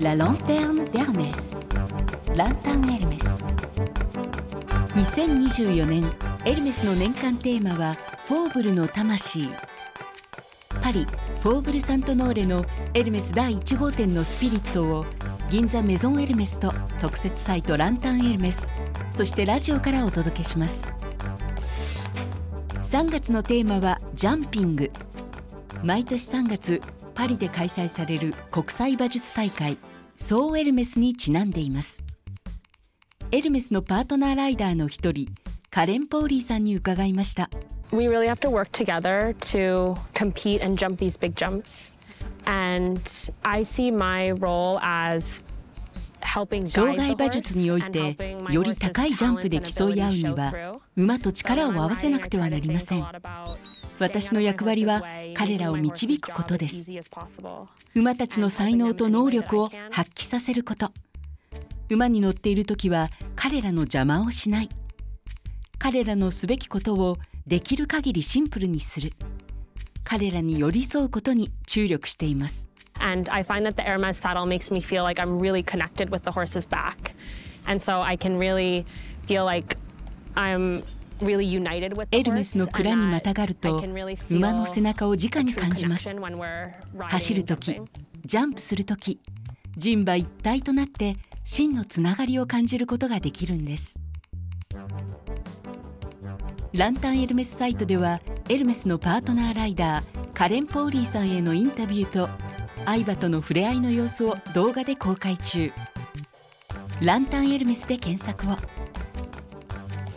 La lanterne d'Hermès. ランタンエルメス2024年エルメスの年間テーマはフォーブルの魂。パリフォーブル・サントノーレのエルメス第1号店のスピリットを銀座メゾンエルメスと特設サイトランタンエルメスそしてラジオからお届けします。3月のテーマはジャンピング。毎年3月パリで開催される国際馬術大会ソエルメスにちなんでいます。エルメスのパートナーライダーの一人カレン・ポーリーさんに伺いました。We 障害馬術においてより高いジャンプで競い合うには馬と力を合わせなくてはなりません。私の役割は彼らを導くことです。馬たちの才能と能力を発揮させること。馬に乗っている時は彼らの邪魔をしない。彼らのすべきことをできる限りシンプルにする。彼らに寄り添うことに注力しています。エルメスの蔵にまたがると馬の背中を直に感じます走る時.ジャンプする時人馬一体となって真のつながりを感じることができるんですランタンエルメスサイトではエルメスのパートナーライダーカレン・ポーリーさんへのインタビューと相葉との触れ合いの様子を動画で公開中ランタンエルメスで検索を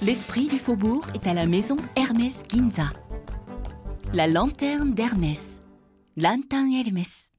L'esprit du faubourg est à la maison Hermès Ginza. La lanterne d'Hermès. Lanterne Hermès.